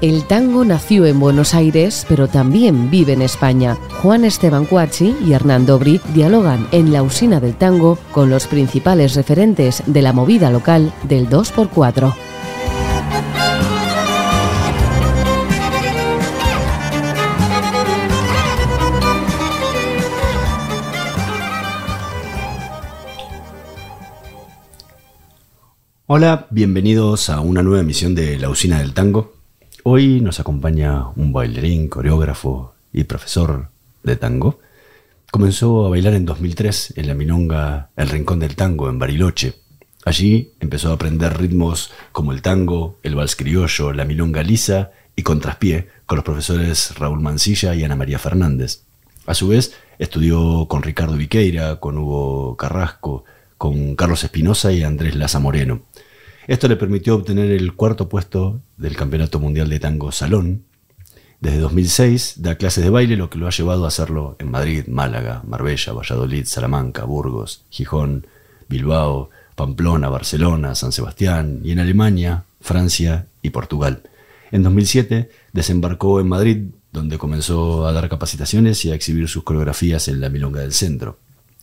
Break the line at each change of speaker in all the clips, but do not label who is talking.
El tango nació en Buenos Aires, pero también vive en España. Juan Esteban Cuachi y Hernando Brit dialogan en la usina del tango con los principales referentes de la movida local del 2x4.
Hola, bienvenidos a una nueva emisión de La Usina del Tango. Hoy nos acompaña un bailarín, coreógrafo y profesor de tango. Comenzó a bailar en 2003 en la milonga El Rincón del Tango en Bariloche. Allí empezó a aprender ritmos como el tango, el vals criollo, la milonga lisa y contraspié con los profesores Raúl Mancilla y Ana María Fernández. A su vez, estudió con Ricardo Viqueira, con Hugo Carrasco, con Carlos Espinosa y Andrés Laza Moreno. Esto le permitió obtener el cuarto puesto del Campeonato Mundial de Tango Salón. Desde 2006 da clases de baile, lo que lo ha llevado a hacerlo en Madrid, Málaga, Marbella, Valladolid, Salamanca, Burgos, Gijón, Bilbao, Pamplona, Barcelona, San Sebastián y en Alemania, Francia y Portugal. En 2007 desembarcó en Madrid, donde comenzó a dar capacitaciones y a exhibir sus coreografías en la Milonga del Centro.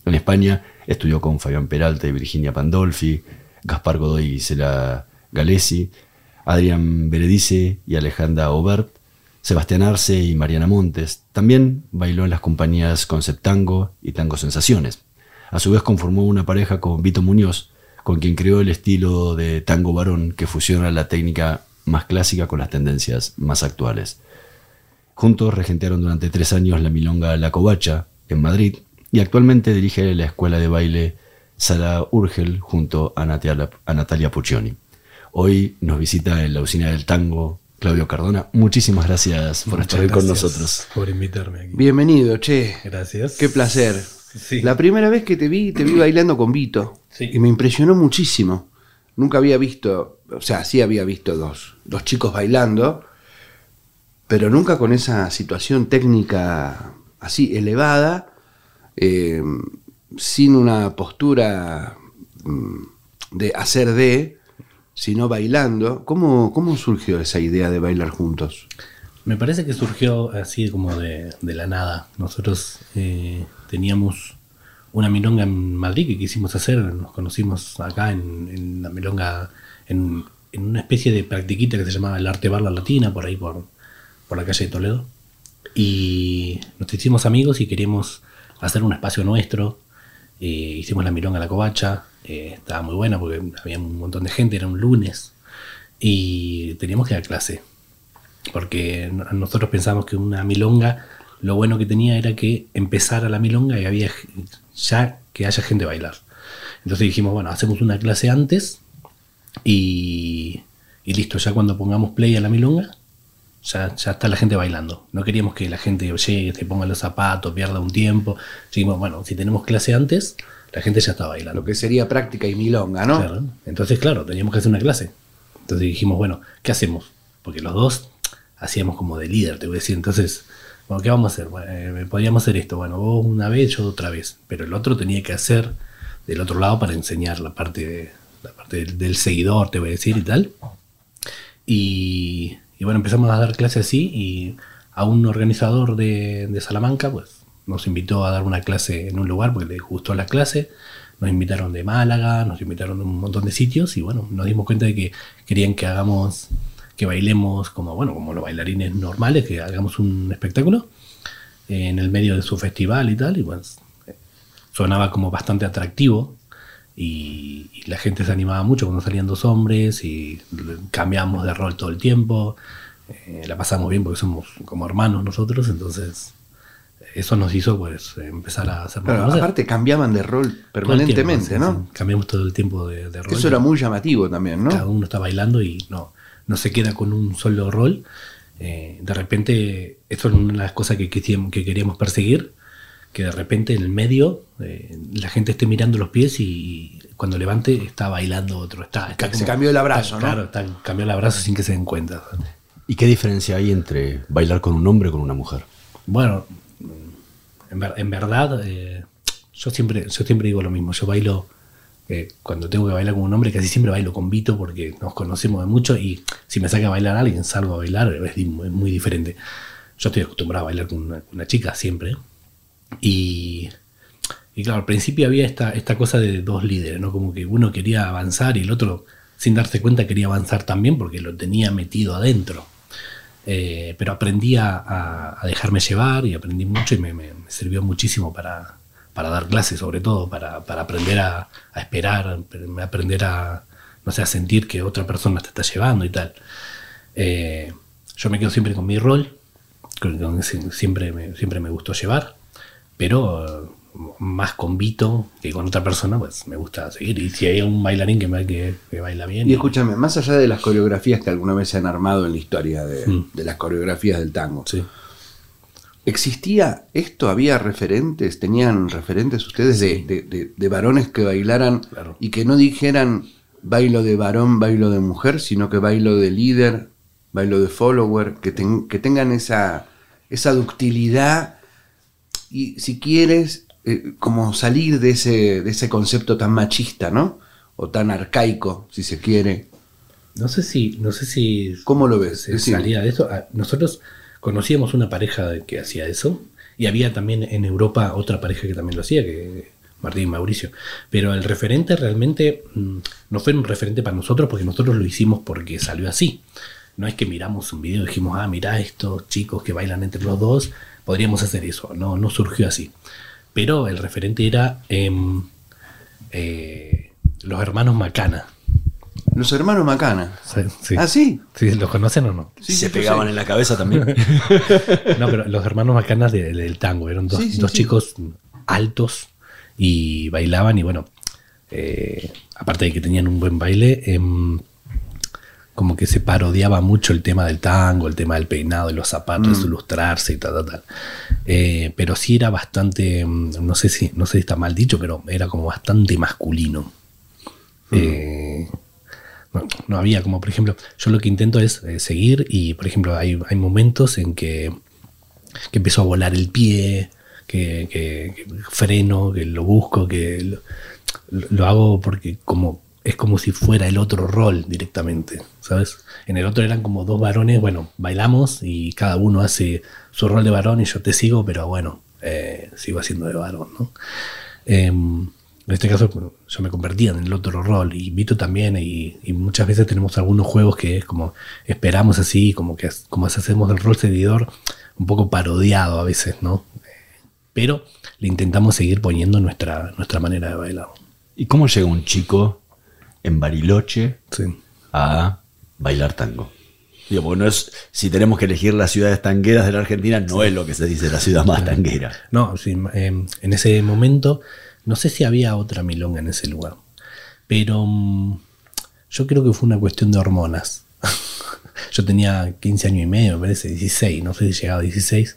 En España estudió con Fabián Peralta y Virginia Pandolfi, Gaspar Godoy y Gisela Galesi, Adrián Beredice y Alejandra Obert, Sebastián Arce y Mariana Montes. También bailó en las compañías Concept Tango y Tango Sensaciones. A su vez conformó una pareja con Vito Muñoz, con quien creó el estilo de tango varón que fusiona la técnica más clásica con las tendencias más actuales. Juntos regentearon durante tres años la milonga La Covacha en Madrid y actualmente dirige la escuela de baile Sara Urgel junto a Natalia, a Natalia Puccioni. Hoy nos visita en la usina del tango Claudio Cardona. Muchísimas gracias por estar con nosotros.
Por invitarme aquí.
Bienvenido, che.
Gracias.
Qué placer.
Sí.
La primera vez que te vi, te vi bailando con Vito.
Sí.
Y me impresionó muchísimo. Nunca había visto, o sea, sí había visto dos, dos chicos bailando, pero nunca con esa situación técnica así elevada, eh, sin una postura mm, de hacer de, sino bailando. ¿Cómo, ¿Cómo surgió esa idea de bailar juntos?
Me parece que surgió así como de, de la nada. Nosotros eh, teníamos una milonga en Madrid que quisimos hacer. Nos conocimos acá en, la milonga, en, en una especie de practiquita que se llamaba el Arte Bar La Latina, por ahí por, por la calle de Toledo. Y nos hicimos amigos y queríamos hacer un espacio nuestro. Eh, hicimos la milonga La Covacha. eh, estaba muy buena porque había un montón de gente, era un lunes. Y teníamos que dar clase porque no- nosotros pensamos que una milonga lo bueno que tenía era que empezara la milonga y había ya que haya gente a bailar. Entonces dijimos, bueno, hacemos una clase antes y, y listo, ya cuando pongamos play a la milonga, ya, ya está la gente bailando. No queríamos que la gente llegue, se ponga los zapatos, pierda un tiempo. Dijimos, bueno, si tenemos clase antes, la gente ya está bailando.
Lo que sería práctica y milonga, ¿no?
Claro. Entonces, claro, teníamos que hacer una clase. Entonces dijimos, bueno, ¿qué hacemos? Porque los dos hacíamos como de líder, te voy a decir. Entonces, bueno, ¿qué vamos a hacer? Bueno, eh, podríamos hacer esto. Bueno, vos una vez, yo otra vez. Pero el otro tenía que hacer del otro lado para enseñar la parte, de- la parte del, del seguidor, te voy a decir, y tal. Y, y bueno, empezamos a dar clases así y a un organizador de, Salamanca, pues nos invitó a dar una clase en un lugar porque le gustó la clase. Nos invitaron de Málaga, nos invitaron de un montón de sitios y bueno, nos dimos cuenta de que querían que hagamos, que bailemos como, bueno, como los bailarines normales, que hagamos un espectáculo en el medio de su festival y tal. Y pues sonaba como bastante atractivo y, y la gente se animaba mucho cuando salían dos hombres y cambiamos de rol todo el tiempo. Eh, la pasamos bien porque somos como hermanos nosotros, entonces eso nos hizo pues empezar a hacernos
Claro, aparte cambiaban de rol permanentemente,
tiempo,
¿no?
sí. Cambiamos todo el tiempo de, de rol.
Eso era muy llamativo también, ¿no?
Cada uno está bailando y no, no se queda con un solo rol. Eh, de repente, esto es una de las cosas que, quisim- que queríamos perseguir, que de repente en el medio eh, la gente esté mirando los pies y cuando levante está bailando otro. Está, está
Se cambió el abrazo,
está-
¿no?
Claro, está, cambió el abrazo sin que se den cuenta.
¿Y qué diferencia hay entre bailar con un hombre o con una mujer?
Bueno, en, ver- en verdad, eh, yo, siempre, yo siempre digo lo mismo. Yo bailo eh, cuando tengo que bailar con un hombre, casi siempre bailo con Vito porque nos conocemos de mucho y si me saca a bailar alguien, salgo a bailar, es muy, muy diferente. Yo estoy acostumbrado a bailar con una, con una chica siempre. Y, claro, al principio había esta, esta cosa de dos líderes, ¿no? Como que uno quería avanzar y el otro, sin darse cuenta, quería avanzar también porque lo tenía metido adentro. Eh, pero aprendí a, dejarme llevar y aprendí mucho y me, sirvió muchísimo para, para dar clases, sobre todo, para, para aprender a, esperar, aprender a, no sé, sentir que otra persona te está llevando y tal. Eh, yo me quedo siempre con mi rol, con- con siempre, siempre me gustó llevar, pero eh, más con Vito que con otra persona, pues me gusta seguir. Y si hay un bailarín que, me, que, que baila bien.
Y escúchame, más allá de las coreografías que alguna vez se han armado en la historia de,
Mm.
de las coreografías del tango,
Sí.
¿existía esto? ¿Había referentes? ¿Tenían referentes ustedes de, de- de- de varones que bailaran
Claro.
y que no dijeran bailo de varón, bailo de mujer, sino que bailo de líder, bailo de follower, que, ten- que tengan esa, esa ductilidad y si quieres, eh, como salir de ese, de ese concepto tan machista, ¿no? O tan arcaico, si se quiere.
No sé si, no sé si
¿Cómo lo ves?
se salía de eso. Ah, Nosotros conocíamos una pareja que hacía eso y había también en Europa otra pareja que también lo hacía, que Martín y Mauricio. Pero el referente realmente mm, no fue un referente para nosotros porque nosotros lo hicimos porque salió así. No es que miramos un video y dijimos, ah, mira estos chicos que bailan entre los dos, podríamos hacer eso. No, no surgió así. Pero el referente era em, eh, los hermanos Macana.
Los hermanos Macana.
Sí, sí.
¿Ah, sí?
Sí, ¿Los conocen o no?
Sí,
se pegaban
sí.
en la cabeza también.
No, pero los hermanos bacanas de- del tango eran dos,
Sí, sí,
dos
sí.
chicos altos y bailaban y bueno, eh, aparte de que tenían un buen baile, em, como que se parodiaba mucho el tema del tango, el tema del peinado, de los zapatos, de su lustrarse y tal, tal, tal. Eh, pero sí era bastante, em, no sé si, no sé si está mal dicho, pero era como bastante masculino. Eh, no, no había como, por ejemplo, yo lo que intento es eh, seguir y, por ejemplo, hay, hay momentos en que, que empiezo a volar el pie, que, que- que freno, que lo busco, que lo, lo hago porque como es como si fuera el otro rol directamente, ¿sabes? En el otro eran como dos varones, bueno, bailamos y cada uno hace su rol de varón y yo te sigo, pero bueno, eh, sigo haciendo de varón, ¿no? Em, en este caso yo me convertía en el otro rol y Vito también y, y muchas veces tenemos algunos juegos que es como esperamos así, como que como hacemos el rol seguidor, un poco parodiado a veces, ¿no? Pero le intentamos seguir poniendo nuestra, nuestra manera de bailar.
¿Y cómo llega un chico en Bariloche
Sí.
a bailar tango? Digo, porque no es, si tenemos que elegir las ciudades tangueras de la Argentina, no es lo que se dice la ciudad más tanguera.
No, sí, em, en ese momento, no sé si había otra milonga en ese lugar, pero mm, yo creo que fue una cuestión de hormonas. yo tenía 15 años y medio, me parece, 16, no sé si llegaba a 16,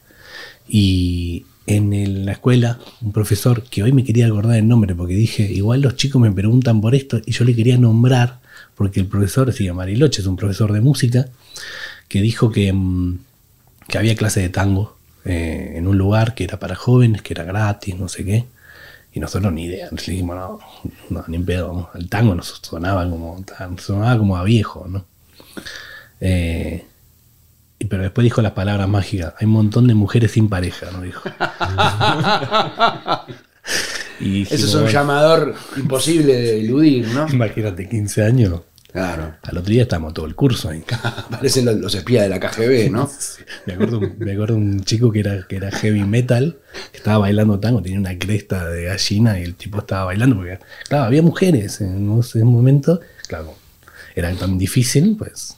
y en la escuela, un profesor que hoy me quería acordar el nombre, porque dije, igual los chicos me preguntan por esto, y yo le quería nombrar, porque el profesor se llama Mariloche, es un profesor de música, que dijo que, mm, que había clase de tango eh, en un lugar que era para jóvenes, que era gratis, no sé qué. Y nosotros ni idea, nos dijimos, no, no, ni en pedo. El tango nos sonaba como, sonaba como a viejo, ¿no? Eh, pero después dijo las palabras mágicas, hay un montón de mujeres sin pareja, ¿no? Dijo. y
Eso es un llamador imposible de eludir, ¿no?
Imagínate, 15 años.
Claro.
Al otro día estábamos todo el curso ahí.
Parecen los, los espías de la KGB, ¿no?
Me acuerdo, me acuerdo un chico que era, que era heavy metal, que estaba bailando tango, tenía una cresta de gallina y el tipo estaba bailando porque, claro, había mujeres en ese momento, claro, era tan difícil, pues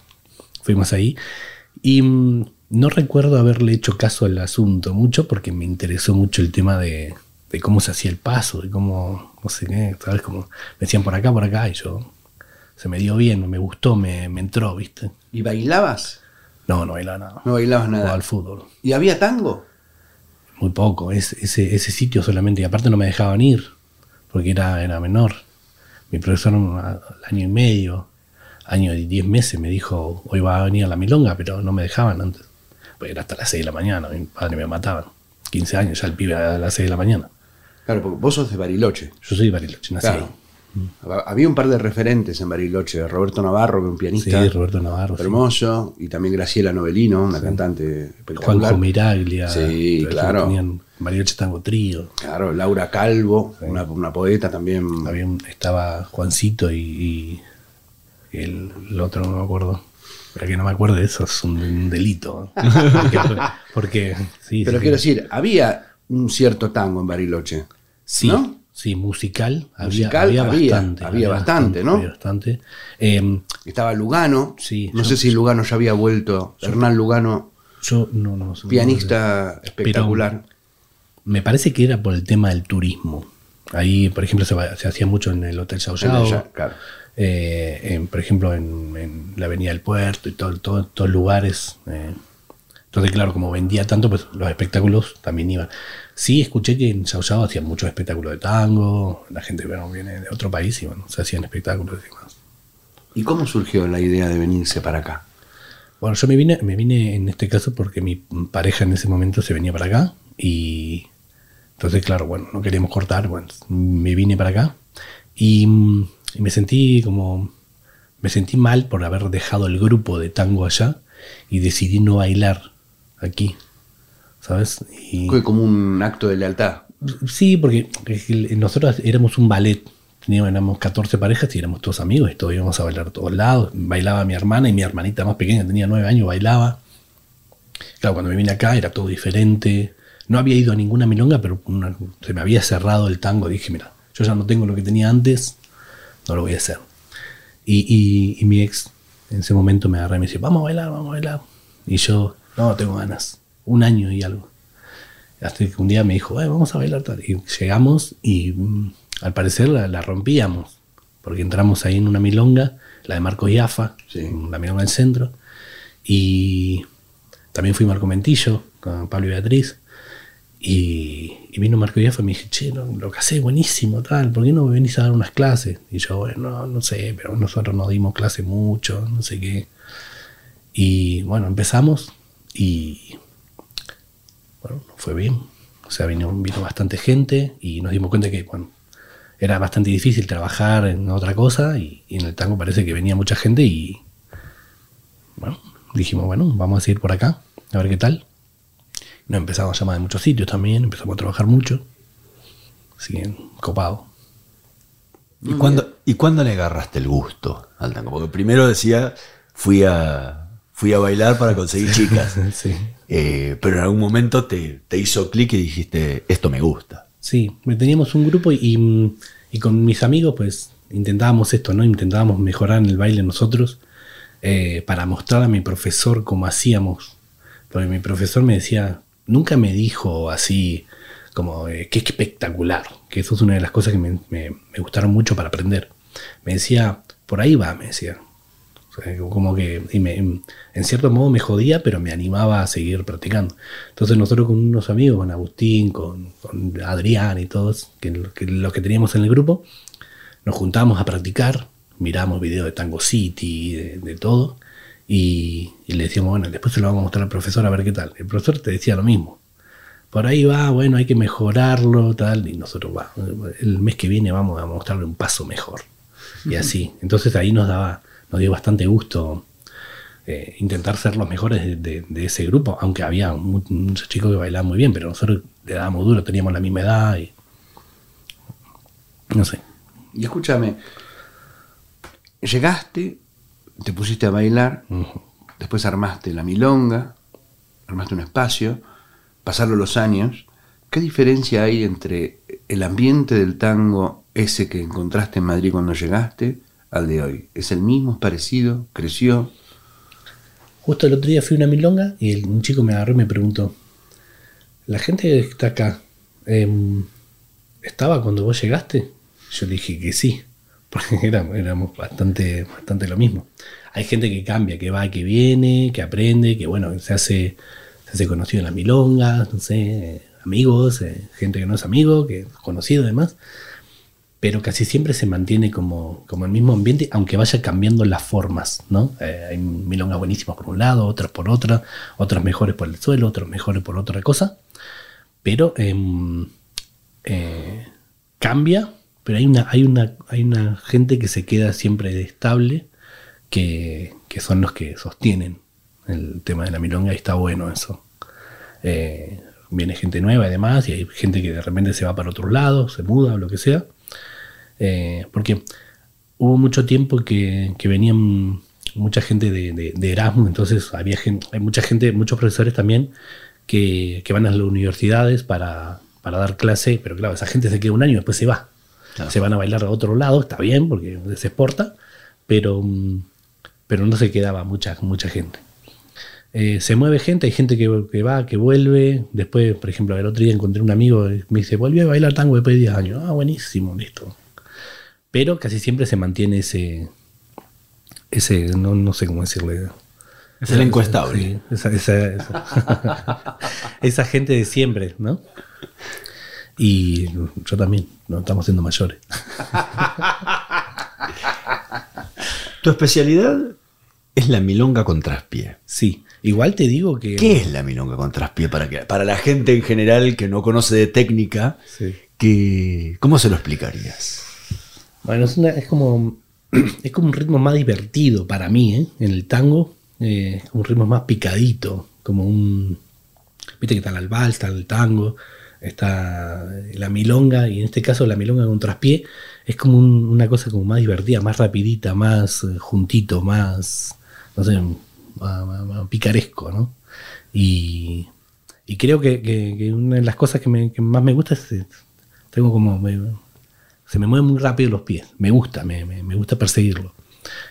fuimos ahí. Y mm, no recuerdo haberle hecho caso al asunto mucho porque me interesó mucho el tema de, de cómo se hacía el paso, de cómo, no sé qué, ¿sabes? Como me decían por acá, por acá, y yo, se me dio bien, me gustó, me, me entró, ¿viste?
¿Y bailabas?
No, no bailaba nada.
No bailabas
Jugaba
nada.
al fútbol.
¿Y había tango?
Muy poco, es- ese, ese sitio solamente, y aparte no me dejaban ir, porque era, era menor. Mi profesor al año y medio, año y diez meses, me dijo, hoy va a venir a la milonga, pero no me dejaban antes. Porque era hasta las seis de la mañana, mi padre me mataban. 15 años, ya el pibe a las 6 de la mañana.
Claro, porque vos sos de Bariloche.
Yo soy de Bariloche, nací
Claro.
ahí.
Había un par de referentes en Bariloche, Roberto Navarro, que es un pianista
Sí, Roberto Navarro. sí.
hermoso, y también Graciela Novelino, una cantante espectacular.
Juanjo Miraglia.
Sí, claro.
Tenían Bariloche Tango Trío.
Claro, Laura Calvo, una, una poeta también.
Había estaba Juancito y, y el, el otro no me acuerdo. Pero que no me acuerdo de eso es un, un delito. porque, porque- sí,
Pero
sí,
quiero decir, había un cierto tango en Bariloche.
Sí,
¿no?
sí, musical.
Musical
había,
había,
bastante.
había bastante, ¿no?
Había bastante. Eh,
Estaba Lugano.
Sí,
No
yo-
sé si Lugano ya había vuelto. Hernán Lugano,
yo no, no sé.
pianista espectacular.
Me parece que era por el tema del turismo. Ahí, por ejemplo, se, hacía mucho en el Hotel Sao
claro.
Eh, en, por ejemplo, en, en la Avenida del Puerto y todo, todo- todos lugares. eh. Entonces, claro, como vendía tanto, pues los espectáculos también iban. Sí, escuché que en Sao hacían muchos espectáculos de tango, la gente bueno, viene de otro país y bueno, se hacían espectáculos y demás.
¿Y cómo surgió la idea de venirse para acá?
Bueno, yo me vine, me vine en este caso porque mi pareja en ese momento se venía para acá y entonces, claro, bueno, no queríamos cortar, bueno, me vine para acá y, mm, y me sentí como, me sentí mal por haber dejado el grupo de tango allá y decidí no bailar aquí, ¿sabes? Y,
Fue como un acto de lealtad.
Sí, porque nosotros éramos un ballet. Teníamos, éramos 14 parejas y éramos todos amigos y todos íbamos a bailar a todos lados. Bailaba mi hermana y mi hermanita más pequeña, tenía 9 años, bailaba. Claro, cuando me vine acá era todo diferente. No había ido a ninguna milonga, pero una- se me había cerrado el tango. Dije, mira, yo ya no tengo lo que tenía antes, no lo voy a hacer. Y, y- y mi ex en ese momento me agarré y me dice, vamos a bailar, vamos a bailar. Y yo, no, tengo ganas. Un año y algo. Hasta que un día me dijo, "Eh, vamos a bailar tal. Y llegamos y mm, al parecer la, la rompíamos. Porque entramos ahí en una milonga, la de Marcos Yafa,
Sí.
la milonga del centro. Y también fui Marco Mentillo con Pablo y Beatriz. Y, y vino Marco Yafa y me dije, che, lo que haces buenísimo, tal, ¿por qué no me venís a dar unas clases? Y yo, bueno, no, sé, pero nosotros no dimos clase mucho, no sé qué. Y bueno, empezamos y bueno, fue bien. O sea, vino, vino bastante gente y nos dimos cuenta que, era bastante difícil trabajar en otra cosa y, y en el tango parece que venía mucha gente y, bueno, dijimos, bueno, vamos a seguir por acá, a ver qué tal. Nos empezamos a llamar de muchos sitios también, empezamos a trabajar mucho. Así que, copado.
¿Y cuándo, ¿Y cuándo le agarraste el gusto al tango? Porque primero decía, fui a, fui a bailar para conseguir chicas.
sí.
Eh, pero en algún momento te, te hizo clic y dijiste, esto me gusta.
Sí, teníamos un grupo y, y- y con mis amigos pues intentábamos esto, ¿no? Intentábamos mejorar en el baile nosotros eh, para mostrar a mi profesor cómo hacíamos. Porque mi profesor me decía, nunca me dijo así como, eh, qué espectacular, que eso es una de las cosas que me, me- me gustaron mucho para aprender. Me decía, por ahí va, me decía. Como que y me- en cierto modo me jodía, pero me animaba a seguir practicando. Entonces nosotros con unos amigos, con Agustín, con, con Adrián y todos, que, que los que teníamos en el grupo, nos juntábamos a practicar, miramos videos de Tango City, de todo, y, y le decíamos, bueno, después se lo vamos a mostrar al profesor a ver qué tal. El profesor te decía lo mismo. Por ahí va, bueno, hay que mejorarlo, tal, y nosotros, va, el mes que viene vamos a mostrarle un paso mejor. Y así. Entonces ahí nos daba, nos dio bastante gusto eh, intentar ser los mejores de, de- de ese grupo, aunque había mu- muchos chicos que bailaban muy bien, pero nosotros le dábamos duro, teníamos la misma edad y. No sé.
Y escúchame, llegaste, te pusiste a bailar, después armaste la milonga, armaste un espacio, pasaron los años. ¿Qué diferencia hay entre el ambiente del tango ese que encontraste en Madrid cuando llegaste al de hoy? ¿Es el mismo? ¿Es parecido? ¿Creció?
Justo el otro día fui a una milonga y el- un chico me agarró y me preguntó: ¿La gente que está acá em, estaba cuando vos llegaste? Yo le dije que sí, porque éramos, bastante, bastante lo mismo. Hay gente que cambia, que va, que viene, que aprende, que bueno, se hace, se hace conocido en las milongas, no sé, eh, amigos, eh, gente que no es amigo, que es conocido además pero casi siempre se mantiene como, como el mismo ambiente, aunque vaya cambiando las formas, ¿no? Eh, hay milongas buenísimas por un lado, otras por otra, otras mejores por el suelo, otras mejores por otra cosa, pero em, eh, cambia, pero hay una, hay una, hay una gente que se queda siempre estable, que, que son los que sostienen el tema de la milonga y está bueno eso. Eh, viene gente nueva además y hay gente que de repente se va para otros lados, se muda o lo que sea. Eh, porque hubo mucho tiempo que, que venían mucha gente de, de, de, Erasmus, entonces había gente, hay mucha gente, muchos profesores también que, que van a las universidades para, para, dar clase, pero claro, esa gente se queda un año y después se va. Claro. Se van a bailar a otro lado, está bien porque se exporta, pero, pero no se quedaba mucha, mucha gente. Eh, se mueve gente, hay gente que, que, va, que vuelve. Después, por ejemplo, el otro día encontré un amigo y me dice, volví a bailar tango después de 10 años. Ah, buenísimo, listo. Pero casi siempre se mantiene ese, ese no, no sé cómo decirle.
Es el encuestable.
Sí, esa, esa, esa, esa, gente de siempre, ¿no? Y yo también, no estamos siendo mayores.
tu especialidad es la milonga con traspié.
Sí. Igual te digo que.
¿Qué es la milonga con traspié? Para, que, para la gente en general que no conoce de técnica, sí. que, ¿cómo se lo explicarías?
Bueno, es, una, es, como. Es como un ritmo más divertido para mí, ¿eh? En el tango. Eh, un ritmo más picadito. Como un. Viste que está el vals, está el tango, está la milonga, y en este caso la milonga con traspié es como un, una cosa como más divertida, más rapidita, más eh, juntito, más. No sé más, picaresco, ¿no? Y, y creo que, una de las cosas que, más me gusta es, tengo como, se me mueven muy rápido los pies, me gusta, me, me, gusta perseguirlo.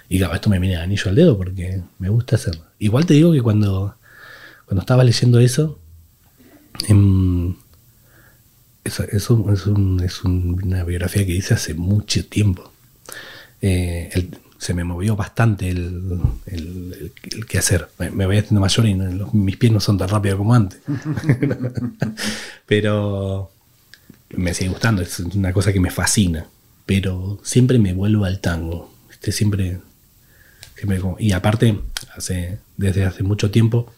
Y claro, esto me viene anillo al dedo porque me gusta hacerlo. Igual te digo que cuando, cuando estaba leyendo eso, en, eso, eso es, un, es un, una biografía que hice hace mucho tiempo. Eh, el, se me movió bastante el, el, el, quehacer. Me, me, voy haciendo mayor y no, mis pies no son tan rápidos como antes. Pero me sigue gustando, es una cosa que me fascina. Pero siempre me vuelvo al tango. Este, siempre, siempre y aparte, hace, desde hace mucho tiempo,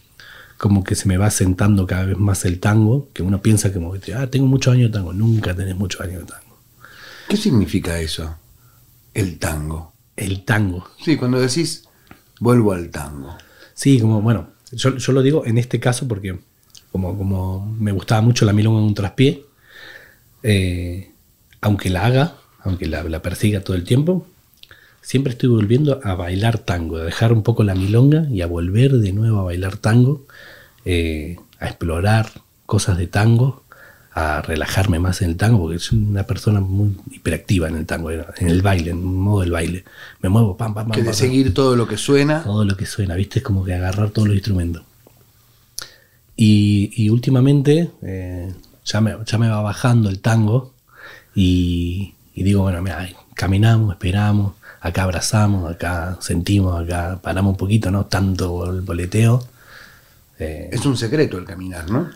como que se me va sentando cada vez más el tango, que uno piensa como que, ah, tengo muchos años de tango. Nunca tenés muchos años de tango.
¿Qué significa eso? El tango
el tango.
Sí, cuando decís vuelvo al tango.
Sí, como bueno, yo, yo lo digo en este caso porque como, como me gustaba mucho la milonga en un traspié, eh, aunque la haga, aunque la, la, persiga todo el tiempo, siempre estoy volviendo a bailar tango, a dejar un poco la milonga y a volver de nuevo a bailar tango, eh, a explorar cosas de tango, a relajarme más en el tango, porque soy una persona muy hiperactiva en el tango, en el baile, en modo del baile. Me muevo, pam, pam, pam.
Que de
pam,
seguir
pam.
todo lo que suena.
Todo lo que suena, ¿viste? Es como que agarrar todos los instrumentos. Y, y últimamente eh, ya, me, ya me va bajando el tango y, y digo, bueno, mira, caminamos, esperamos, acá abrazamos, acá sentimos, acá paramos un poquito, ¿no? Tanto el boleteo.
Eh, es un secreto el caminar, ¿no?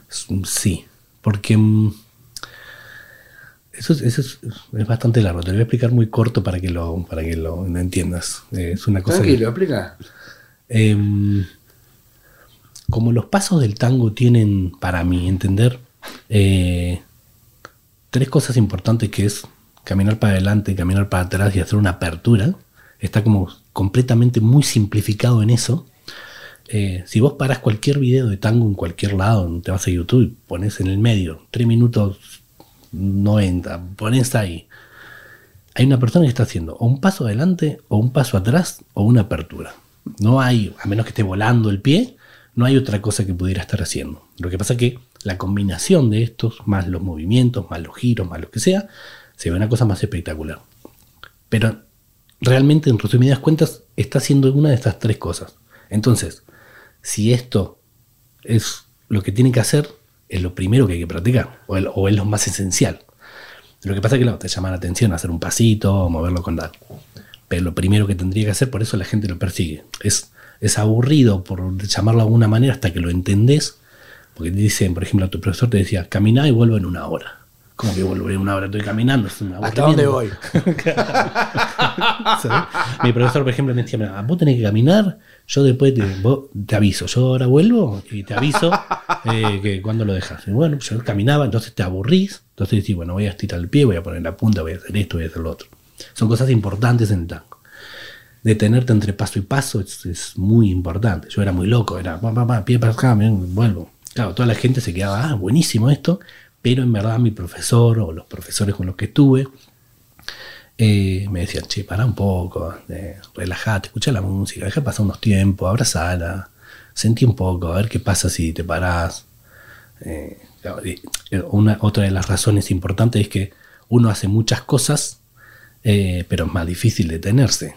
Sí, porque mm, eso, es, eso es, es, bastante largo. Te lo voy a explicar muy corto para que lo, para que lo entiendas. Eh, es una cosa.
Tranquilo,
que,
explica.
Eh, como los pasos del tango tienen, para mi entender, eh, tres cosas importantes que es caminar para adelante, caminar para atrás y hacer una apertura. Está como completamente muy simplificado en eso. Eh, si vos paras cualquier video de tango en cualquier lado, te vas a YouTube y pones en el medio, 3 minutos 90, pones ahí. Hay una persona que está haciendo o un paso adelante, o un paso atrás, o una apertura. No hay, a menos que esté volando el pie, no hay otra cosa que pudiera estar haciendo. Lo que pasa es que la combinación de estos, más los movimientos, más los giros, más lo que sea, se ve una cosa más espectacular. Pero realmente, en resumidas cuentas, está haciendo una de estas tres cosas. Entonces, si esto es lo que tiene que hacer, es lo primero que hay que practicar, o, es lo más esencial. Lo que pasa es que claro, te llama la atención hacer un pasito, moverlo con tal. Pero lo primero que tendría que hacer, por eso la gente lo persigue. Es, es aburrido, por llamarlo de alguna manera, hasta que lo entendés. Porque te dicen, por ejemplo, tu profesor te decía, camina y vuelve en una hora. Como que volveré una hora, estoy caminando. Es un
¿Hasta dónde voy?
Mi profesor, por ejemplo, me decía, "Mira, vos tenés que caminar, yo después te, vos- te aviso, yo ahora vuelvo y te aviso eh, que cuando lo dejas. Y bueno, yo caminaba, entonces te aburrís, entonces decís, bueno, voy a estirar el pie, voy a poner la punta, voy a hacer esto, voy a hacer lo otro. Son cosas importantes en el tango. Detenerte entre paso y paso es, es muy importante. Yo era muy loco, era pa, pa, pa, pie para acá, bien, vuelvo. Claro, toda la gente se quedaba, ah, buenísimo esto, pero en verdad mi profesor o los profesores con los que estuve eh, me decían, che, pará un poco, eh, relajate, escucha la música, deja pasar unos tiempos, abrazala, sentí un poco, a ver qué pasa si te parás. Eh, eh, otra de las razones importantes es que uno hace muchas cosas, pero es más difícil detenerse.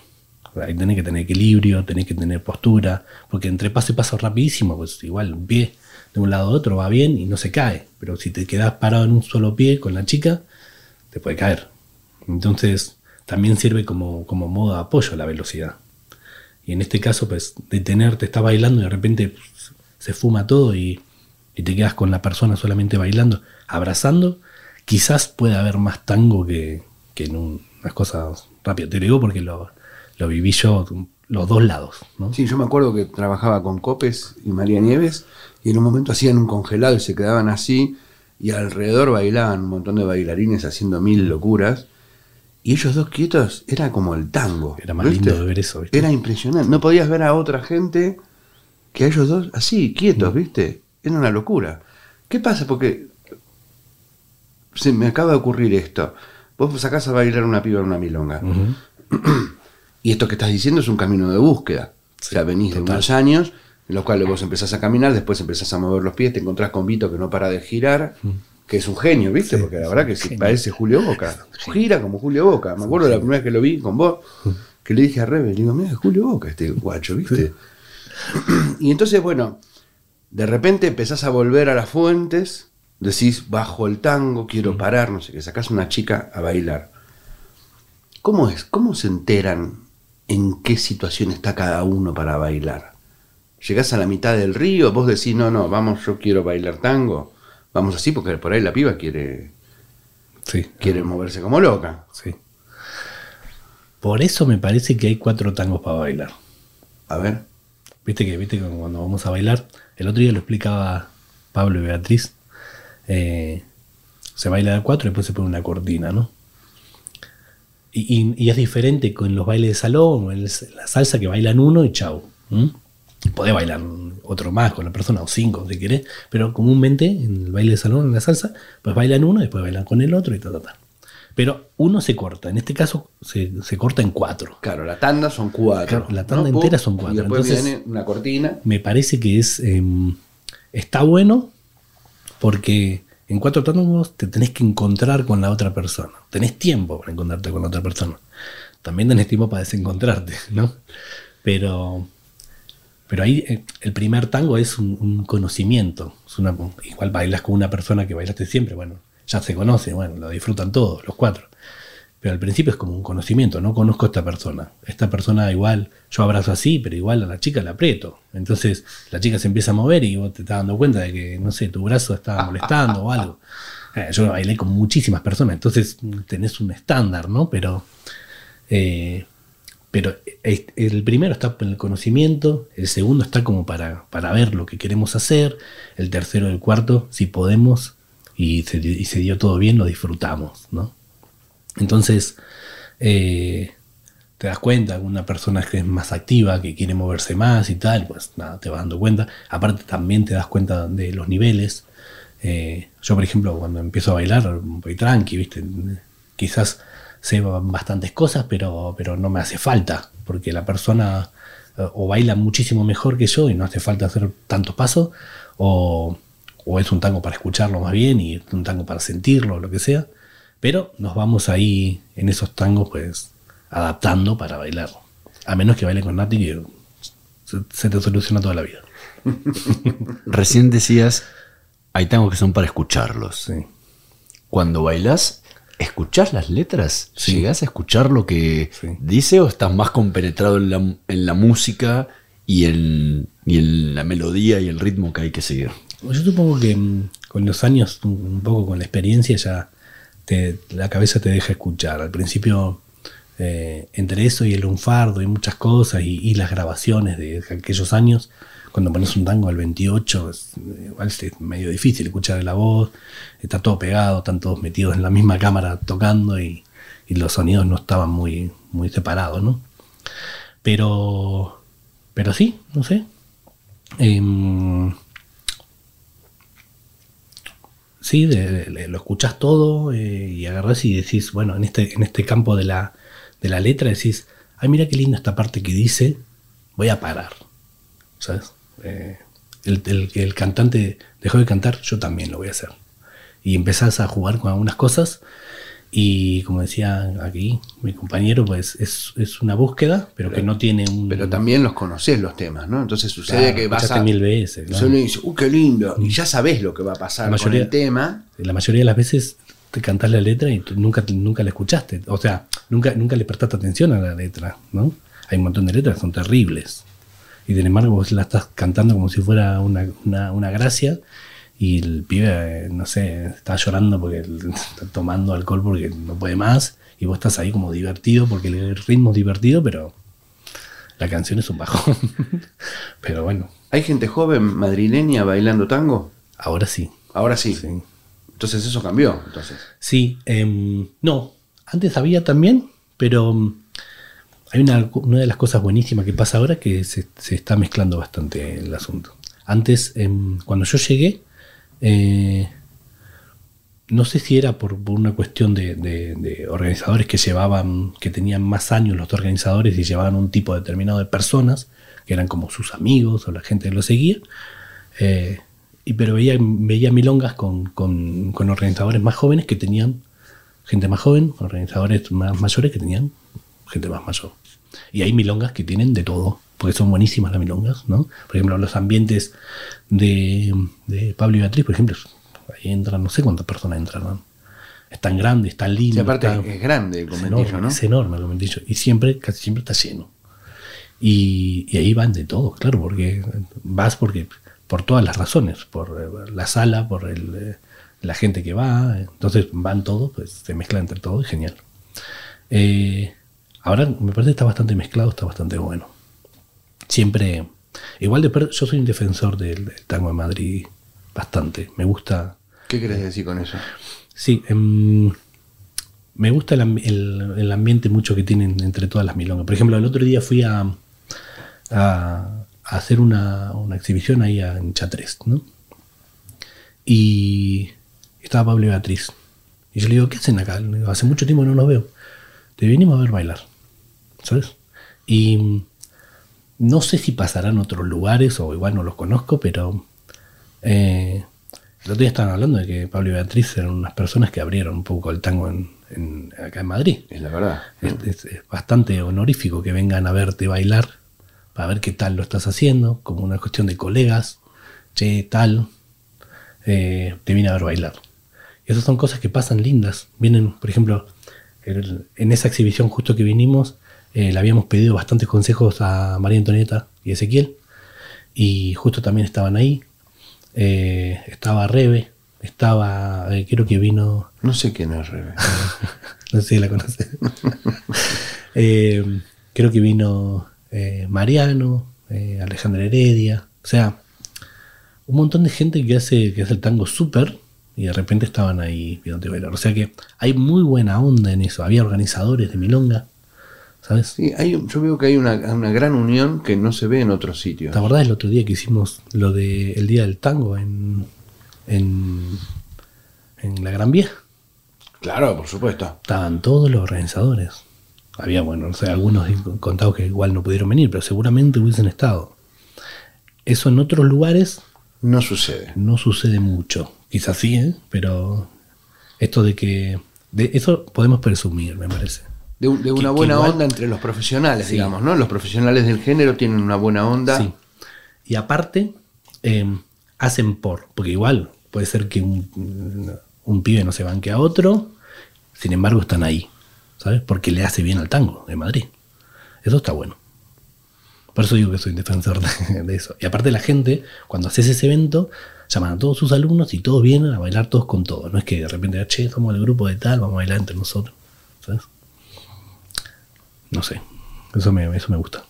Ahí tenés que tener equilibrio, tenés que tener postura, porque entre paso y paso rapidísimo, pues igual un pie de un lado a otro va bien y no se cae, pero si te quedas parado en un solo pie con la chica, te puede caer. Entonces, también sirve como, como modo de apoyo a la velocidad. Y en este caso, pues, detenerte, está bailando y de repente pues, se fuma todo y, y te quedas con la persona solamente bailando, abrazando, quizás puede haber más tango que, que en un- unas cosas rápidas. Te lo digo porque lo, lo viví yo los dos lados. ¿no?
Sí, yo me acuerdo que trabajaba con Copes y María Nieves y en un momento hacían un congelado y se quedaban así y alrededor bailaban un montón de bailarines haciendo mil locuras y ellos dos quietos era como el tango.
Era más
¿viste?
lindo de ver eso. ¿viste?
Era impresionante. No podías ver a otra gente que a ellos dos así, quietos, ¿viste? Era una locura. ¿Qué pasa? Porque se me acaba de ocurrir esto. Vos sacás a bailar una piba en una milonga. Y esto que estás diciendo es un camino de búsqueda. o sea, venís de unos años en los cuales vos empezás a caminar, después empezás a mover los pies, te encontrás con Vito que no para de girar, que es un genio, ¿viste? Porque la verdad que parece Julio Boca. Gira como Julio Boca. Me acuerdo la primera vez que lo vi con vos, que le dije a Rebe, digo, mira, es Julio Boca este guacho, ¿viste? y entonces, bueno, de repente empezás a volver a las fuentes, decís, bajo el tango, quiero parar, no sé qué, sacás una chica a bailar. ¿Cómo es? ¿Cómo se enteran en qué situación está cada uno para bailar? Llegás a la mitad del río, vos decís, no, no, vamos, yo quiero bailar tango. Vamos así, porque por ahí la piba quiere,
Sí.
quiere moverse como loca.
Sí. Por eso me parece que hay cuatro tangos para bailar.
A ver.
Viste que, viste que cuando vamos a bailar, el otro día lo explicaba Pablo y Beatriz, eh, se baila de cuatro y después se pone una cortina, ¿no? Y, y- y es diferente con los bailes de salón o en la salsa que bailan uno y chau. ¿m? Podés bailar otro más con la persona o cinco si querés, pero comúnmente en el baile de salón, en la salsa, pues bailan uno, después bailan con el otro y ta, ta, ta. Pero uno se corta, en este caso se, se corta en cuatro.
Claro, la tanda son cuatro.
La tanda entera son cuatro,
Y después
entonces-
viene una cortina.
me parece que es em, está bueno porque en cuatro tangos te tenés que encontrar con la otra persona. Tenés tiempo para encontrarte con la otra persona. También tenés tiempo para desencontrarte, ¿no? Pero, pero ahí eh, el primer tango es un, un conocimiento. Es una, igual bailas con una persona que bailaste siempre, bueno, ya se conoce, bueno, lo disfrutan todos, los cuatro. Pero al principio es como un conocimiento, no conozco a esta persona. Esta persona igual, yo abrazo así, pero igual a la chica la aprieto. Entonces la chica se empieza a mover y vos te estás dando cuenta de que, no sé, tu brazo está molestando o algo. Eh, yo bailé con muchísimas personas, entonces mm, tenés un estándar, ¿no? Pero, eh, pero el primero está en el conocimiento, el segundo está como para, para ver lo que queremos hacer, el tercero y el cuarto, si podemos y se, y se dio todo bien, lo disfrutamos, ¿no? Entonces, eh, te das cuenta, una persona que es más activa, que quiere moverse más y tal, pues nada, te vas dando cuenta. Aparte también te das cuenta de los niveles. Eh, yo, por ejemplo, cuando empiezo a bailar, voy tranqui, ¿viste? Quizás sé bastantes cosas, pero, pero no me hace falta, porque la persona eh, o baila muchísimo mejor que yo y no hace falta hacer tantos pasos, o, o es un tango para escucharlo más bien y un tango para sentirlo, lo que sea. Pero nos vamos ahí en esos tangos, pues, adaptando para bailar. A menos que baile con Nati, que se, se te soluciona toda la vida.
Recién decías, hay tangos que son para escucharlos.
Sí.
Cuando bailás, ¿escuchás las letras?
Sí.
¿Llegás a escuchar lo que
Sí.
dice o estás más compenetrado en la, en la música y en, y en la melodía y el ritmo que hay que seguir?
Yo supongo que mm, con los años, un poco con la experiencia, ya la cabeza te deja escuchar. Al principio, eh, entre eso y el lunfardo y muchas cosas, y, las grabaciones de aquellos años, cuando pones un tango al 28, es, eh, es medio difícil escuchar la voz, está todo pegado, están todos metidos en la misma cámara tocando y, y los sonidos no estaban muy, muy separados, ¿no? Pero, pero sí, no sé. Em, sí, lo escuchás todo eh, y agarrás y decís, bueno, en este, en este campo de la, de la letra decís, ay, mira qué linda esta parte que dice, voy a parar. ¿Sabes? Eh, el, el- el cantante dejó de cantar, yo también lo voy a hacer. Y empezás a jugar con algunas cosas y como decía aquí mi compañero, pues es, es una búsqueda, pero, que no tiene un...
Pero también los conocés los temas, ¿no? Entonces sucede
Claro,
que vas a.
mil veces, claro.
Uno dice, ¡uh, qué lindo! Y ya sabés lo que va a pasar
La
con
mayoría-
el tema.
La mayoría de las veces te cantás la letra y tú nunca, nunca la escuchaste. O sea, nunca, nunca le prestaste atención a la letra, ¿no? Hay un montón de letras que son terribles. Y sin embargo vos la estás cantando como si fuera una, una, una gracia y el pibe, eh, no sé, está llorando porque está tomando alcohol porque no puede más y vos estás ahí como divertido porque el ritmo es divertido, pero la canción es un bajón. pero bueno,
¿Hay gente joven madrileña bailando tango?
ahora sí.
Ahora sí.
Sí.
Entonces eso cambió. Entonces.
Sí, em, no, antes había también, pero em, hay una, una de las cosas buenísimas que pasa ahora que se, se está mezclando bastante el asunto. Antes, em, cuando yo llegué, eh, no sé si era por, una cuestión de organizadores que llevaban, que tenían más años los organizadores y llevaban un tipo determinado de personas, que eran como sus amigos o la gente que lo seguía, eh, y, pero veía, veía milongas con, con- con organizadores más jóvenes que tenían gente más joven, organizadores más mayores que tenían gente más mayor. Y hay milongas que tienen de todo, porque son buenísimas las milongas, ¿no? Por ejemplo, los ambientes de, de Pablo y Beatriz, por ejemplo, ahí entran, no sé cuántas personas entran, ¿no? Es tan grande, es tan lindo.
Sí, aparte
está-
es grande el
es
conventillo,
enorme,
¿no?
Es enorme el conventillo. Y siempre, casi siempre está lleno. Y, y ahí van de todo, claro, porque vas porque por todas las razones, por eh, la sala, por el, eh, la gente que va, entonces van todos, pues se mezcla entre todos, y genial. Eh, ahora me parece que está bastante mezclado, está bastante bueno. Siempre, igual de yo soy un defensor del, del tango de Madrid bastante, me gusta
¿Qué querés decir con eso?
Sí, em, me gusta el, ambi- el- el ambiente mucho que tienen entre todas las milongas. Por ejemplo, el otro día fui a, a- a hacer una, una exhibición ahí en Chatres, ¿no? Y estaba Pablo y Beatriz. Y yo le digo, ¿qué hacen acá? Digo, Hace mucho tiempo no los veo. Te vinimos a ver bailar, ¿sabes? Y no sé si pasarán otros lugares o igual no los conozco, pero eh, el otro día estaban hablando de que Pablo y Beatriz eran unas personas que abrieron un poco el tango en, en- acá en Madrid.
Es la verdad.
Es, es- es bastante honorífico que vengan a verte bailar para ver qué tal lo estás haciendo, como una cuestión de colegas, che, tal, eh, te vine a ver bailar. Y esas son cosas que pasan lindas. Vienen, por ejemplo, el- en esa exhibición justo que vinimos, eh, le habíamos pedido bastantes consejos a María Antonieta y Ezequiel, y justo también estaban ahí. Eh, estaba Rebe, estaba, eh, creo que vino
No sé quién es Rebe.
no sé si la conoces. Creo que vino Mariano, Alejandra Heredia. O sea, un montón de gente que hace, que hace el tango súper y de repente estaban ahí viéndote bailar. O sea que hay muy buena onda en eso. Había organizadores de Milonga, ¿sabes?
Sí, hay, yo veo que hay una, una gran unión que no se ve en otros sitios.
¿Te acordás el otro día que hicimos lo del el Día del Tango en, en, en la Gran Vía?
Claro, por supuesto.
Estaban todos los organizadores. Había, bueno, no sé, algunos contados que igual no pudieron venir, pero seguramente hubiesen estado. Eso en otros lugares
No sucede.
no sucede mucho. Quizás sí, ¿eh? pero esto de que... De eso podemos presumir, me parece.
De, una
que
buena
igual-
onda entre los profesionales,
Sí.
digamos, ¿no? Los profesionales del género tienen una buena onda.
Sí. Y aparte, eh, hacen por, porque igual puede ser que un, un pibe no se banque a otro, sin embargo están ahí, ¿sabes? Porque le hace bien al tango de Madrid. Eso está bueno. Por eso digo que soy defensor de, de eso. Y aparte la gente, cuando haces ese evento, llaman a todos sus alumnos y todos vienen a bailar todos con todos. No es que de repente, che, somos el grupo de tal, vamos a bailar entre nosotros. ¿Sabes? No sé. Eso me, eso me gusta.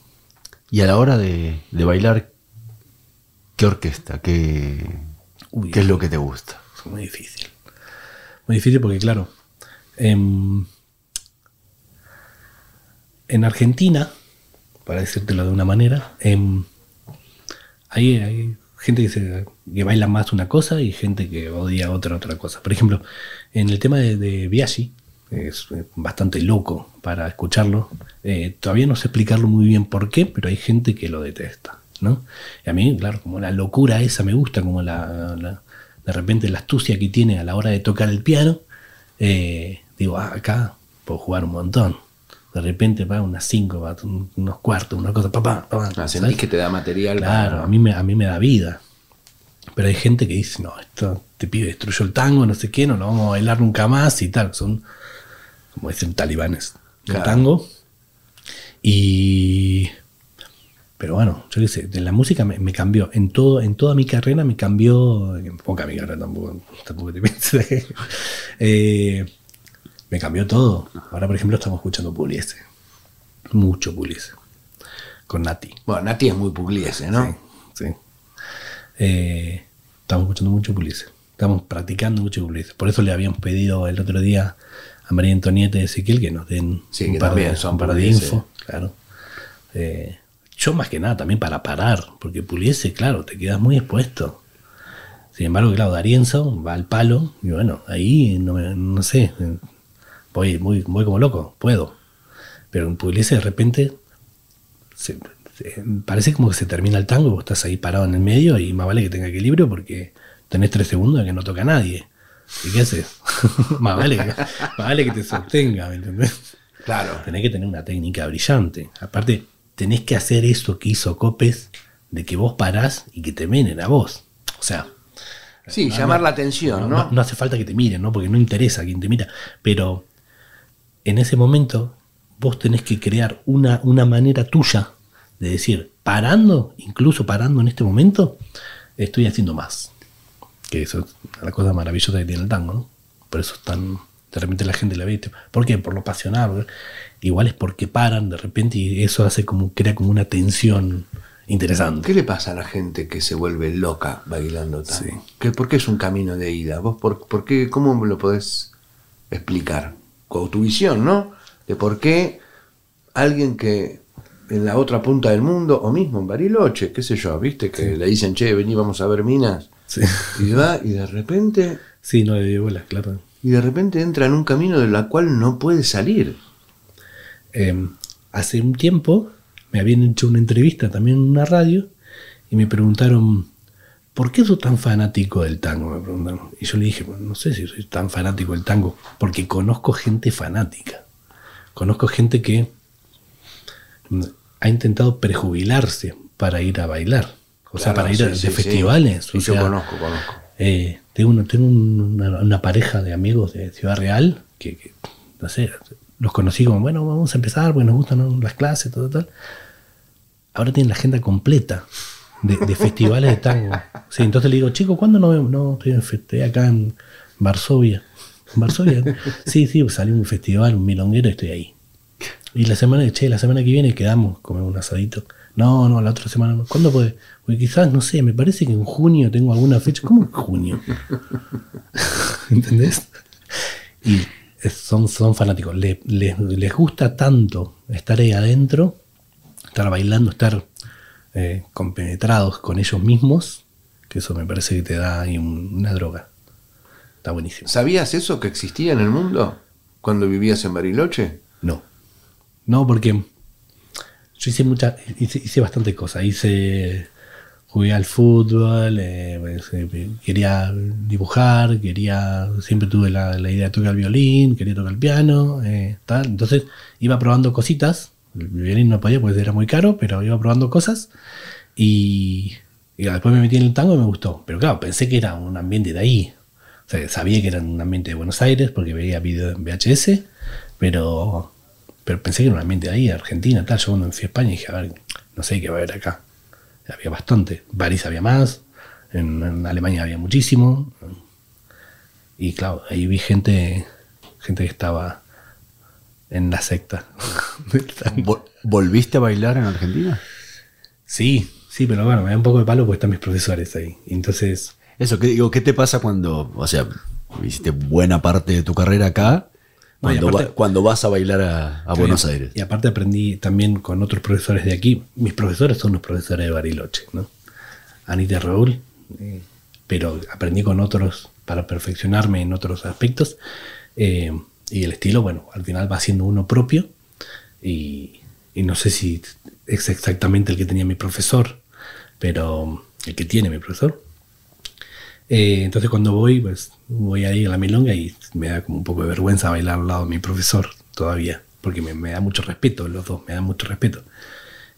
Y a la hora de, de bailar, ¿qué orquesta? ¿Qué,
Uy,
¿Qué es lo que te gusta?
Es muy difícil. Muy difícil porque, claro, em, en Argentina, para decírtelo de una manera, em, hay, hay gente que, se- que baila más una cosa y gente que odia otra otra cosa. Por ejemplo, en el tema de, de Biaggi, es eh, bastante loco para escucharlo. Eh, todavía no sé explicarlo muy bien por qué, pero hay gente que lo detesta. ¿no? Y a mí, claro, como la locura esa me gusta, como la, la- de repente la astucia que tiene a la hora de tocar el piano, eh, digo, ah, acá puedo jugar un montón. De repente va unas cinco, unos cuartos, una cosa, papá, papá.
Ah, sentís que te da material
Claro,
para-
a mí, me, a mí me da vida. Pero hay gente que dice, no, esto te pibe destruyó el tango, no sé qué, no lo vamos a bailar nunca más y tal. Son, como dicen, talibanes del
Claro.
tango. Y... Pero bueno, yo qué sé, de la música me, me cambió. En todo, en toda mi carrera me cambió. En poca mi carrera tampoco, tampoco te pienses. Eh, me cambió todo. Ahora, por ejemplo, estamos escuchando Puliese. Mucho Puliese. Con Nati.
Bueno, Nati es muy pugliese, ¿no?
Sí. sí. Eh, estamos escuchando mucho Puliese. Estamos practicando mucho Puliese. Por eso le habíamos pedido el otro día a María Antonieta y Ezequiel que nos den
Sí,
un
que
par,
también
de,
son
un par de info. Claro. Eh, yo más que nada también para parar, porque Puliese, claro, te quedas muy expuesto. Sin embargo, claro, Darienzo va al palo y bueno, ahí no, me- no sé, voy, muy, voy como loco, puedo. Pero en Pugliese de repente se- se- parece como que se termina el tango y vos estás ahí parado en el medio y más vale que tenga equilibrio porque tenés tres segundos de que no toca a nadie. ¿Y qué haces? más, vale que, más vale que te sostenga, ¿me entendés?
Claro.
Tenés que tener una técnica brillante. Aparte, tenés que hacer eso que hizo Copes, de que vos parás y que te miren a vos. O sea,
Sí, llamar la atención, ¿no?
no, no hace falta que te miren, ¿no? Porque no interesa a quien te mira. Pero en ese momento vos tenés que crear una, una manera tuya de decir, parando, incluso parando en este momento, estoy haciendo más. Que eso es la cosa maravillosa que tiene el tango, ¿no? Por eso es tan... De repente la gente la ve. ¿Por qué? Por lo pasional. Igual es porque paran de repente y eso hace como, crea como una tensión interesante.
¿Qué le pasa a la gente que se vuelve loca bailando tango? ¿Qué- ¿Por qué es un camino de ida? ¿Vos por, por qué, cómo lo podés explicar? Con tu visión, ¿no? De por qué alguien que en la otra punta del mundo, o mismo en Bariloche, qué sé yo, viste, que le dicen, che, vení, vamos a ver minas,
Sí,
y va, y de repente,
sí no le dio bola, claro.
y de repente entra en un camino de la cual no puede salir.
Eh, hace un tiempo me habían hecho una entrevista también en una radio y me preguntaron, ¿por qué sos tan fanático del tango? Me preguntaron. Y yo le dije, "Bueno, no sé si soy tan fanático del tango, porque conozco gente fanática. Conozco gente que ha intentado prejubilarse para ir a bailar. O sea, para ir
sí,
a
sí,
festivales.
Sí,
o
yo
sea,
conozco, conozco.
eh, tengo una, tengo una, una pareja de amigos de Ciudad Real que, que, no sé, los conocí como, bueno, vamos a empezar porque nos gustan ¿no? las clases, todo tal. Ahora tienen la agenda completa de, de festivales de tango. Sí, entonces le digo, chico, ¿cuándo no vemos? No, estoy, en estoy acá en Varsovia. ¿En Varsovia? Sí, sí, salió un festival, un milonguero y estoy ahí. Y la semana, che, la semana que viene quedamos, comemos un asadito. No, no, la otra semana no. ¿Cuándo puede? Porque quizás, no sé, me parece que en junio tengo alguna fecha. ¿Cómo en junio? ¿Entendés? Y son, son fanáticos. Le- les, les gusta tanto estar ahí adentro, estar bailando, estar eh, compenetrados con ellos mismos, que eso me parece que te da ahí un- una droga. Está buenísimo.
¿Sabías eso que existía en el mundo cuando vivías en Bariloche?
No. No, porque yo hice muchas, hice, hice bastante cosas. Hice, jugué al fútbol, eh, pues, eh, quería dibujar, quería, siempre tuve la, la idea de tocar el violín, quería tocar el piano, eh, tal. Entonces iba probando cositas. El violín no podía porque era muy caro, pero iba probando cosas. Y, después me metí en el tango y me gustó. Pero claro, pensé que era un ambiente de ahí. Sabía que era un ambiente de Buenos Aires porque veía videos en VHS, pero, pero pensé que era un ambiente de ahí, Argentina, tal. Yo cuando me fui a España dije, a ver, no sé qué va a haber acá. Había bastante. París había más, En, en Alemania había muchísimo. Y claro, ahí vi gente, gente que estaba en la secta.
Vol- ¿Volviste a bailar en Argentina?
sí, sí, pero bueno, me da un poco de palo porque están mis profesores ahí. Entonces,
Eso, ¿qué, digo, ¿qué te pasa cuando, o sea, hiciste buena parte de tu carrera acá, cuando,
aparte-
va- cuando vas a bailar a, a Buenos Aires?
Y aparte aprendí también con otros profesores de aquí. Mis profesores son los profesores de Bariloche, ¿no? Anita Raúl. eh, pero aprendí con otros para perfeccionarme en otros aspectos. eh, y el estilo, bueno, al final va siendo uno propio. Y, y no sé si es exactamente el que tenía mi profesor, pero el que tiene mi profesor. Eh, entonces cuando voy, pues voy ahí a la milonga y me da como un poco de vergüenza bailar al lado de mi profesor todavía, porque me, da mucho respeto, los dos me dan mucho respeto.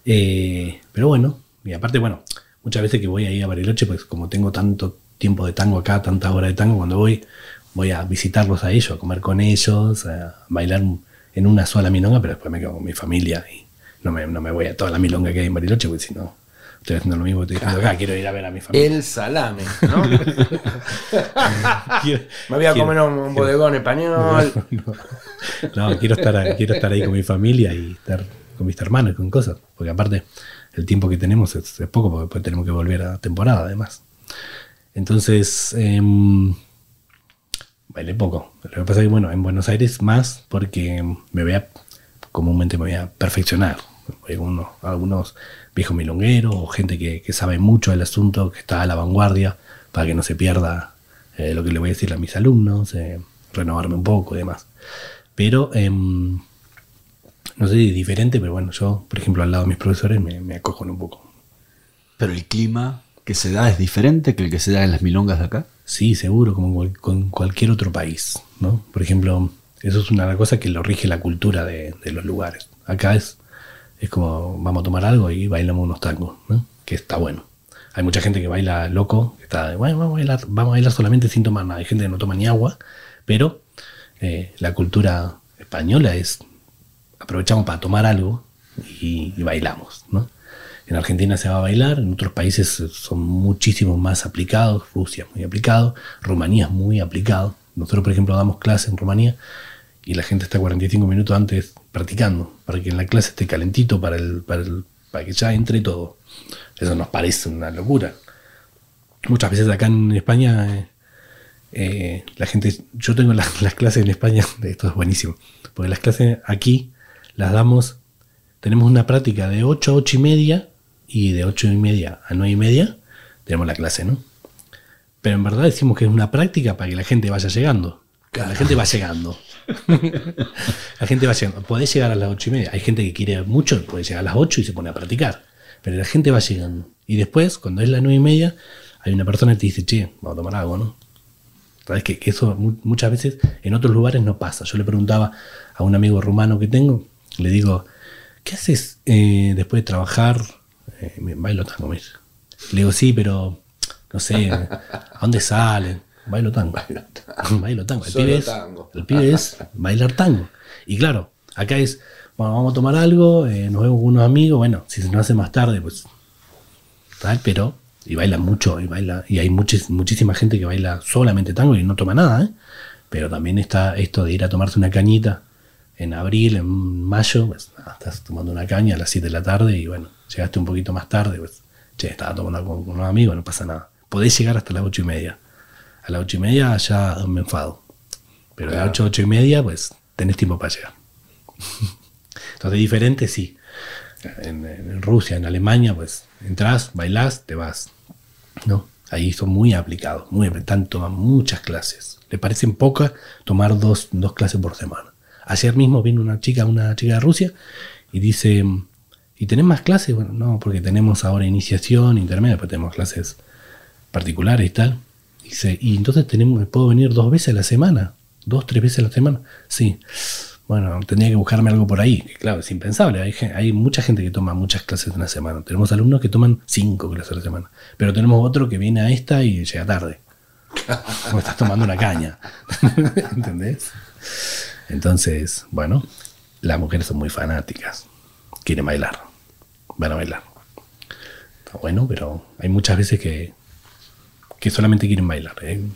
Eh, pero bueno, y aparte, bueno, muchas veces que voy ahí a Bariloche, pues como tengo tanto tiempo de tango acá, tantas horas de tango, cuando voy, voy a visitarlos a ellos, a comer con ellos, a bailar en una sola milonga, pero después me quedo con mi familia y no me, no me voy a toda la milonga que hay en Bariloche, porque si no, estoy haciendo lo mismo que estoy diciendo acá, quiero ir a ver a mi familia.
El salame, ¿no?
Quiero-
Me voy a
quiero-
comer un, bodegón español.
No, quiero estar, quiero estar ahí con mi familia y estar con mis hermanos, con cosas. Porque aparte, el tiempo que tenemos es, es poco, porque después tenemos que volver a temporada, además. Entonces, em, bailé poco. Lo que pasa es que, bueno, en Buenos Aires más, porque me voy a, comúnmente me voy a perfeccionar. Voy con unos- algunos viejos milongueros o gente que, que sabe mucho del asunto, que está a la vanguardia, para que no se pierda eh, lo que le voy a decir a mis alumnos, eh, renovarme un poco y demás. Pero, em, no sé si es diferente, pero bueno, yo, por ejemplo, al lado de mis profesores me, me acojo un poco.
Pero el clima que se da es diferente que el que se da en las milongas de acá.
Sí, seguro, como con cualquier otro país, ¿no? Por ejemplo, eso es una cosa que lo rige la cultura de, de los lugares. Acá es, es como, vamos a tomar algo y bailamos unos tangos, ¿no? Que está bueno. Hay mucha gente que baila loco, que está, bueno, vamos a bailar, vamos a bailar solamente sin tomar nada. Hay gente que no toma ni agua, pero eh, la cultura española es, aprovechamos para tomar algo y, y bailamos, ¿no? En Argentina se va a bailar, en otros países son muchísimo más aplicados, Rusia es muy aplicado, Rumanía es muy aplicado. Nosotros, por ejemplo, damos clase en Rumanía y la gente está 45 minutos antes practicando, para que en la clase esté calentito, para, el, para, el- para que ya entre todo. Eso nos parece una locura. Muchas veces acá en España, eh, eh, la gente, yo tengo las, las clases en España, esto es buenísimo, porque las clases aquí las damos, tenemos una práctica de 8 a 8 y media y de 8 y media a 9 y media tenemos la clase, ¿no? Pero en verdad decimos que es una práctica para que la gente vaya llegando. La gente va llegando. la gente va llegando. Podés llegar a las 8 y media. Hay gente que quiere mucho, puede llegar a las 8 y se pone a practicar. Pero la gente va llegando. Y después, cuando es las 9 y media, hay una persona que te dice, che, vamos a tomar algo, ¿no? Sabes que, eso mu- muchas veces en otros lugares no pasa. Yo le preguntaba a un amigo rumano que tengo, le digo, ¿qué haces eh, después de trabajar? Eh, bailo tango, me. Le digo, sí, pero no sé, ¿a dónde salen? Bailo tango. Bailo tango. El,
Solo
pibe es,
tango.
el pibe es bailar tango. Y claro, acá es, bueno, vamos a tomar algo, eh, nos vemos con unos amigos, bueno, si se nos hace más tarde, pues tal, pero y baila mucho y baila y hay muchis- muchísima gente que baila solamente tango y no toma nada ¿eh? pero también está esto de ir a tomarse una cañita en abril en mayo pues nada, estás tomando una caña a las 7 de la tarde y bueno llegaste un poquito más tarde pues che estaba tomando con, con unos amigos no pasa nada podés llegar hasta las ocho y media a las ocho y media ya me enfado pero de
Claro.
8 a 8 y media pues tenés tiempo para llegar entonces diferente sí en, en Rusia, en Alemania, pues entras, bailás, te vas. ¿no? Ahí son muy aplicados, muy apli- toman muchas clases. Le parecen pocas tomar dos, dos clases por semana. Ayer mismo vino una chica, una chica de Rusia, y dice, ¿y tenés más clases? Bueno, no, porque tenemos ahora iniciación, intermedia, pues tenemos clases particulares y tal. Dice, y entonces tenemos, puedo venir dos veces a la semana, dos, tres veces a la semana. Sí. Bueno, tendría que buscarme algo por ahí. Claro, es impensable. Hay, mucha gente que toma muchas clases en una semana. Tenemos alumnos que toman cinco clases a la semana. Pero tenemos otro que viene a esta y llega tarde. O estás tomando una caña. ¿Entendés? Entonces, bueno, las mujeres son muy fanáticas. Quieren bailar. Van a bailar. Está bueno, pero hay muchas veces que que solamente quieren bailar. Hay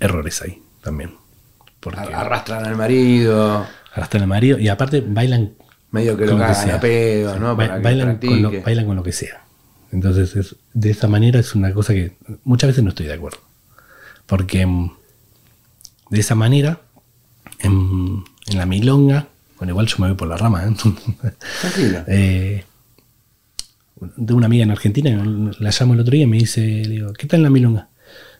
errores ahí también. Porque
Arrastran al marido,
arrastran al marido y aparte bailan
medio que lo cagan a pedo, ¿no?
Ba-
Para que
bailan, con lo, bailan con lo que sea. Entonces, es- de esa manera es una cosa que muchas veces no estoy de acuerdo. Porque mm, de esa manera, en, en la milonga, bueno, igual yo me voy por la rama, ¿eh?
Tranquilo.
Eh, de una amiga en Argentina, la llamo el otro día y me dice, digo, ¿qué tal en la milonga?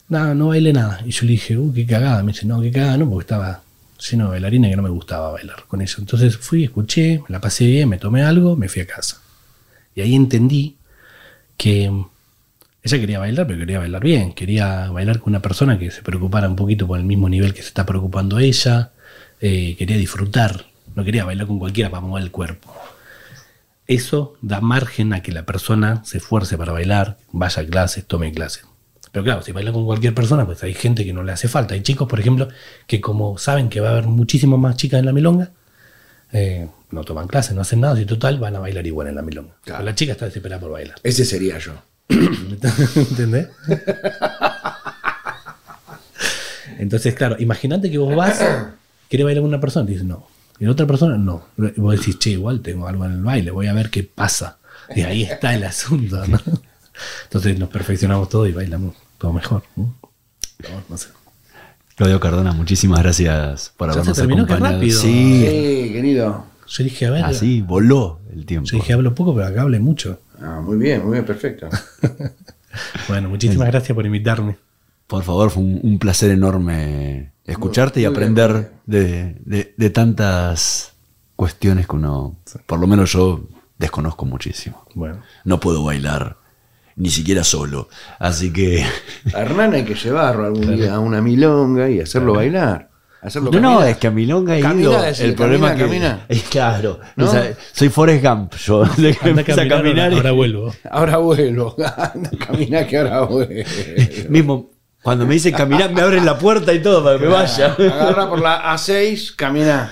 No, no bailé nada. Y yo le dije, uh, qué cagada. Me dice, no, qué cagada, no, porque estaba lleno de bailarina que no me gustaba bailar con eso. Entonces fui, escuché, la pasé bien, me tomé algo, me fui a casa. Y ahí entendí que mm, ella quería bailar, pero quería bailar bien. Quería bailar con una persona que se preocupara un poquito por el mismo nivel que se está preocupando ella. Eh, quería disfrutar, no quería bailar con cualquiera para mover el cuerpo. Eso da margen a que la persona se esfuerce para bailar, vaya a clases, tome clases. Pero claro, si baila con cualquier persona, pues hay gente que no le hace falta. Hay chicos, por ejemplo, que como saben que va a haber muchísimas más chicas en la milonga, eh, no toman clases, no hacen nada, y total van a bailar igual en la milonga.
Claro.
La chica está desesperada por bailar.
Ese sería yo.
¿Entendés? Entonces, claro, imagínate que vos vas, querés bailar con una persona, y dices no. Y la otra persona, no. Y vos decís, che, igual tengo algo en el baile, voy a ver qué pasa. Y ahí está el asunto, ¿no? Entonces nos perfeccionamos todo y bailamos todo mejor. ¿no? No, no sé.
Claudio Cardona, muchísimas gracias por
Ya se
habernos
terminó, qué
acompañado.
rápido.
Sí,
Sí, querido.
Yo dije, a ver,
así voló el tiempo.
yo dije, hablo poco, pero acá hablé mucho.
Ah, muy bien, muy bien, perfecto.
Bueno, muchísimas gracias por invitarme.
Por favor, fue un, un placer enorme escucharte y
Muy
aprender de, de- de tantas cuestiones que uno, por lo menos yo, desconozco muchísimo.
Bueno,
No puedo bailar, ni siquiera solo. Así que.
A Hernán hay que llevarlo algún día a una milonga y hacerlo bailar. Hacerlo
No, no, es que a Milonga he
Camina,
ido. el problema
camina,
es que.
camina.
Es claro.
¿No?
o sea, soy Forrest Gump. Yo de que
anda a
empiezo a
caminar, ahora,
y-
ahora vuelvo.
Ahora vuelvo. Anda, camina que ahora vuelvo.
Mismo, cuando me dicen caminar, me abren la puerta y todo para que me vaya.
Agarra por la A6, camina.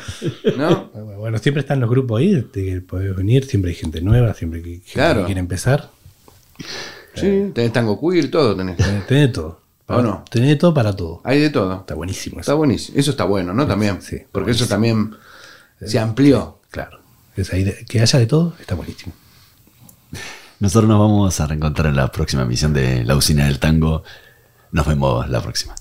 ¿No?
Bueno, siempre están los grupos ahí, de que podés venir, siempre hay gente nueva, siempre que, gente
Claro.
que quiere empezar.
Sí, tenés tango queer, todo tenés.
Tenés, tenés de todo.
¿O no?
Tenés de todo para todo.
Hay de todo.
Está buenísimo
Está
eso.
buenísimo. Eso está bueno, ¿no? También.
Sí,
Porque eso también se amplió.
Claro. Esa idea- que haya de todo, está buenísimo.
Nosotros nos vamos a reencontrar en la próxima emisión de La Usina del Tango. Nos vemos la próxima.